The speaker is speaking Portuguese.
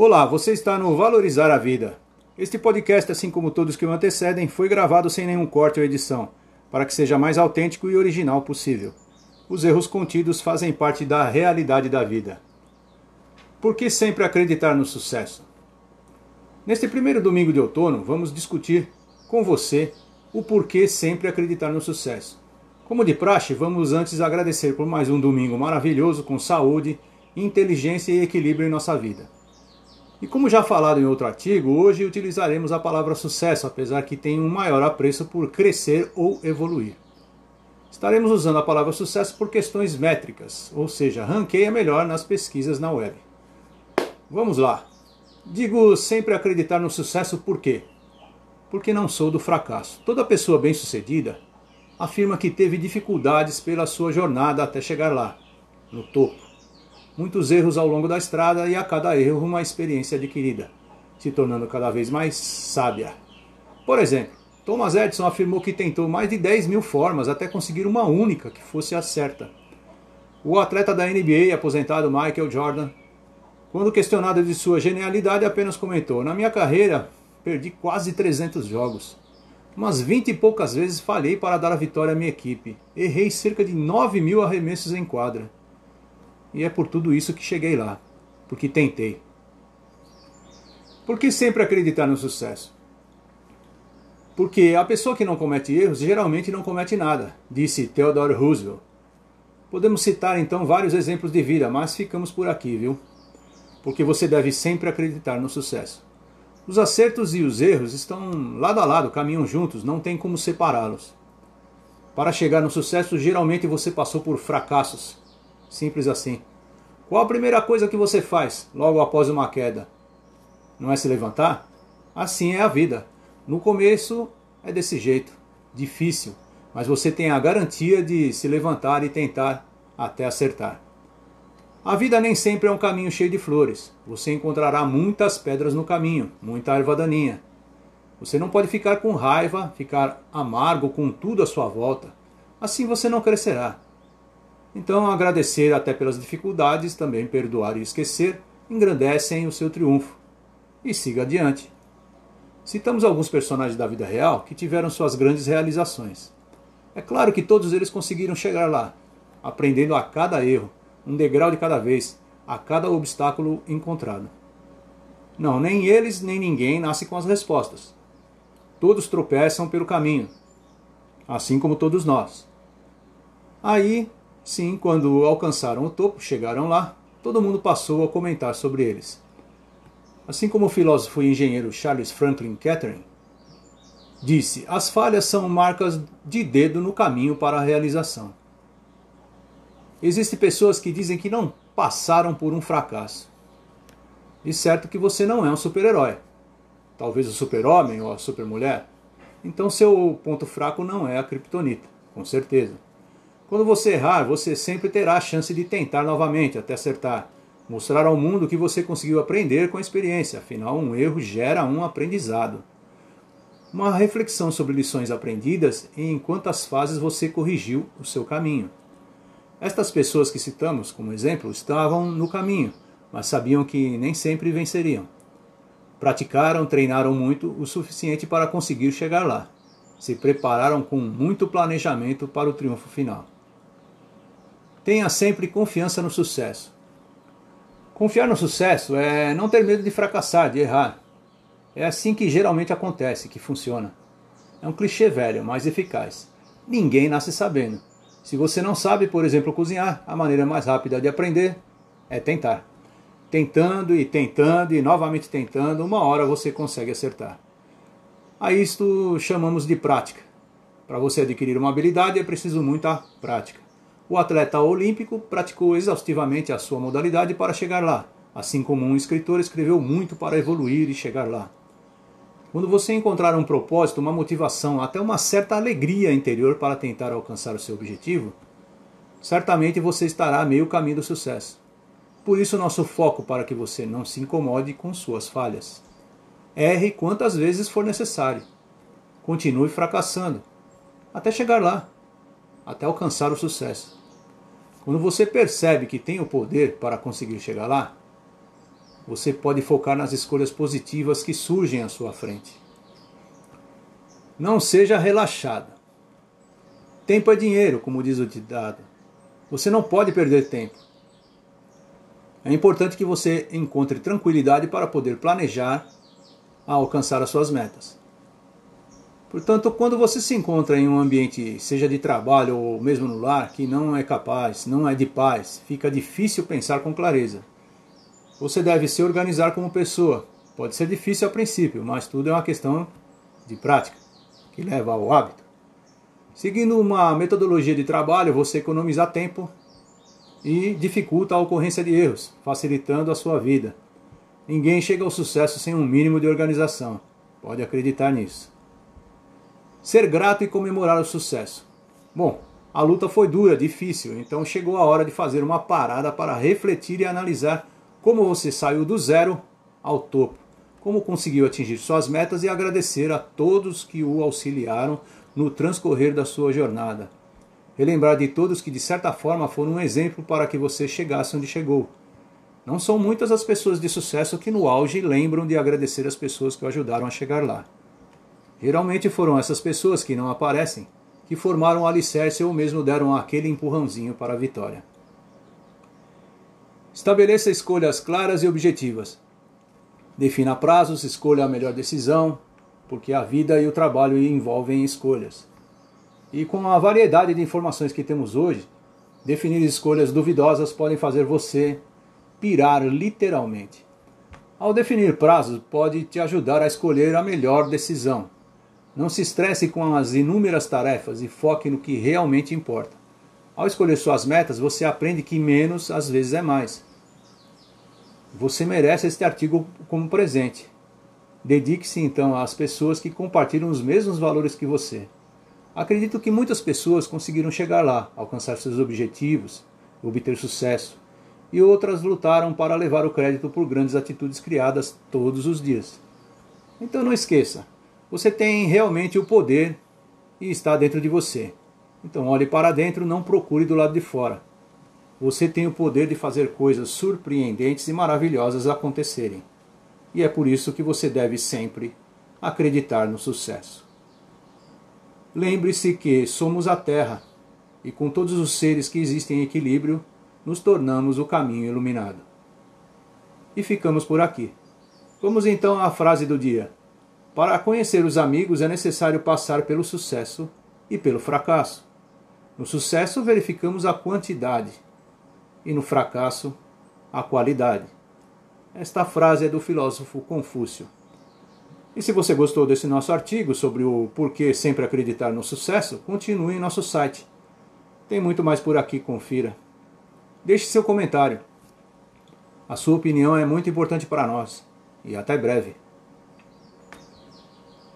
Olá, você está no Valorizar a Vida. Este podcast, assim como todos que o antecedem, foi gravado sem nenhum corte ou edição, para que seja mais autêntico e original possível. Os erros contidos fazem parte da realidade da vida. Por que sempre acreditar no sucesso? Neste primeiro domingo de outono, vamos discutir com você o porquê sempre acreditar no sucesso. Como de praxe, vamos antes agradecer por mais um domingo maravilhoso com saúde, inteligência e equilíbrio em nossa vida. E como já falado em outro artigo, hoje utilizaremos a palavra sucesso, apesar que tem um maior apreço por crescer ou evoluir. Estaremos usando a palavra sucesso por questões métricas, ou seja, ranqueia melhor nas pesquisas na web. Vamos lá. Digo sempre acreditar no sucesso por quê? Porque não sou do fracasso. Toda pessoa bem-sucedida afirma que teve dificuldades pela sua jornada até chegar lá, no topo muitos erros ao longo da estrada e a cada erro uma experiência adquirida, se tornando cada vez mais sábia. Por exemplo, Thomas Edison afirmou que tentou mais de 10 mil formas até conseguir uma única que fosse a certa. O atleta da NBA, aposentado Michael Jordan, quando questionado de sua genialidade, apenas comentou: Na minha carreira, perdi quase 300 jogos. Umas 20 e poucas vezes falhei para dar a vitória à minha equipe. Errei cerca de 9 mil arremessos em quadra. E é por tudo isso que cheguei lá, porque tentei. Por que sempre acreditar no sucesso? Porque a pessoa que não comete erros geralmente não comete nada, disse Theodore Roosevelt. Podemos citar então vários exemplos de vida, mas ficamos por aqui, viu? Porque você deve sempre acreditar no sucesso. Os acertos e os erros estão lado a lado, caminham juntos, não tem como separá-los. Para chegar no sucesso, geralmente você passou por fracassos, Simples assim. Qual a primeira coisa que você faz logo após uma queda? Não é se levantar? Assim é a vida. No começo é desse jeito, difícil, mas você tem a garantia de se levantar e tentar até acertar. A vida nem sempre é um caminho cheio de flores. Você encontrará muitas pedras no caminho, muita erva daninha. Você não pode ficar com raiva, ficar amargo com tudo à sua volta. Assim você não crescerá. Então, agradecer até pelas dificuldades, também perdoar e esquecer, engrandecem o seu triunfo. E siga adiante. Citamos alguns personagens da vida real que tiveram suas grandes realizações. É claro que todos eles conseguiram chegar lá, aprendendo a cada erro, um degrau de cada vez, a cada obstáculo encontrado. Não, nem eles nem ninguém nasce com as respostas. Todos tropeçam pelo caminho, assim como todos nós. Aí Sim, quando alcançaram o topo, chegaram lá, todo mundo passou a comentar sobre eles. Assim como o filósofo e engenheiro Charles Franklin Kettering disse: as falhas são marcas de dedo no caminho para a realização. Existem pessoas que dizem que não passaram por um fracasso. De certo que você não é um super-herói. Talvez o super-homem ou a super-mulher. Então seu ponto fraco não é a criptonita, com certeza. Quando você errar, você sempre terá a chance de tentar novamente até acertar. Mostrar ao mundo que você conseguiu aprender com a experiência, afinal, um erro gera um aprendizado. Uma reflexão sobre lições aprendidas e em quantas fases você corrigiu o seu caminho. Estas pessoas que citamos como exemplo estavam no caminho, mas sabiam que nem sempre venceriam. Praticaram, treinaram muito o suficiente para conseguir chegar lá. Se prepararam com muito planejamento para o triunfo final. Tenha sempre confiança no sucesso. Confiar no sucesso é não ter medo de fracassar, de errar. É assim que geralmente acontece, que funciona. É um clichê velho, mas eficaz. Ninguém nasce sabendo. Se você não sabe, por exemplo, cozinhar, a maneira mais rápida de aprender é tentar. Tentando e tentando e novamente tentando, uma hora você consegue acertar. A isto chamamos de prática. Para você adquirir uma habilidade é preciso muita prática. O atleta olímpico praticou exaustivamente a sua modalidade para chegar lá, assim como um escritor escreveu muito para evoluir e chegar lá. Quando você encontrar um propósito, uma motivação, até uma certa alegria interior para tentar alcançar o seu objetivo, certamente você estará a meio caminho do sucesso. Por isso, nosso foco para que você não se incomode com suas falhas. Erre quantas vezes for necessário. Continue fracassando, até chegar lá, até alcançar o sucesso. Quando você percebe que tem o poder para conseguir chegar lá, você pode focar nas escolhas positivas que surgem à sua frente. Não seja relaxado. Tempo é dinheiro, como diz o ditado. Você não pode perder tempo. É importante que você encontre tranquilidade para poder planejar a alcançar as suas metas. Portanto, quando você se encontra em um ambiente, seja de trabalho ou mesmo no lar, que não é capaz, não é de paz, fica difícil pensar com clareza. Você deve se organizar como pessoa. Pode ser difícil a princípio, mas tudo é uma questão de prática, que leva ao hábito. Seguindo uma metodologia de trabalho, você economiza tempo e dificulta a ocorrência de erros, facilitando a sua vida. Ninguém chega ao sucesso sem um mínimo de organização. Pode acreditar nisso. Ser grato e comemorar o sucesso. Bom, a luta foi dura, difícil, então chegou a hora de fazer uma parada para refletir e analisar como você saiu do zero ao topo, como conseguiu atingir suas metas e agradecer a todos que o auxiliaram no transcorrer da sua jornada. Relembrar de todos que de certa forma foram um exemplo para que você chegasse onde chegou. Não são muitas as pessoas de sucesso que no auge lembram de agradecer as pessoas que o ajudaram a chegar lá. Geralmente foram essas pessoas que não aparecem, que formaram o alicerce ou mesmo deram aquele empurrãozinho para a vitória. Estabeleça escolhas claras e objetivas. Defina prazos, escolha a melhor decisão, porque a vida e o trabalho envolvem escolhas. E com a variedade de informações que temos hoje, definir escolhas duvidosas podem fazer você pirar literalmente. Ao definir prazos, pode te ajudar a escolher a melhor decisão. Não se estresse com as inúmeras tarefas e foque no que realmente importa. Ao escolher suas metas, você aprende que menos às vezes é mais. Você merece este artigo como presente. Dedique-se então às pessoas que compartilham os mesmos valores que você. Acredito que muitas pessoas conseguiram chegar lá, alcançar seus objetivos, obter sucesso, e outras lutaram para levar o crédito por grandes atitudes criadas todos os dias. Então não esqueça, você tem realmente o poder e está dentro de você. Então olhe para dentro, não procure do lado de fora. Você tem o poder de fazer coisas surpreendentes e maravilhosas acontecerem. E é por isso que você deve sempre acreditar no sucesso. Lembre-se que somos a Terra e com todos os seres que existem em equilíbrio, nos tornamos o caminho iluminado. E ficamos por aqui. Vamos então à frase do dia. Para conhecer os amigos é necessário passar pelo sucesso e pelo fracasso. No sucesso verificamos a quantidade e no fracasso a qualidade. Esta frase é do filósofo Confúcio. E se você gostou desse nosso artigo sobre o porquê sempre acreditar no sucesso, continue em nosso site. Tem muito mais por aqui, confira. Deixe seu comentário. A sua opinião é muito importante para nós. E até breve.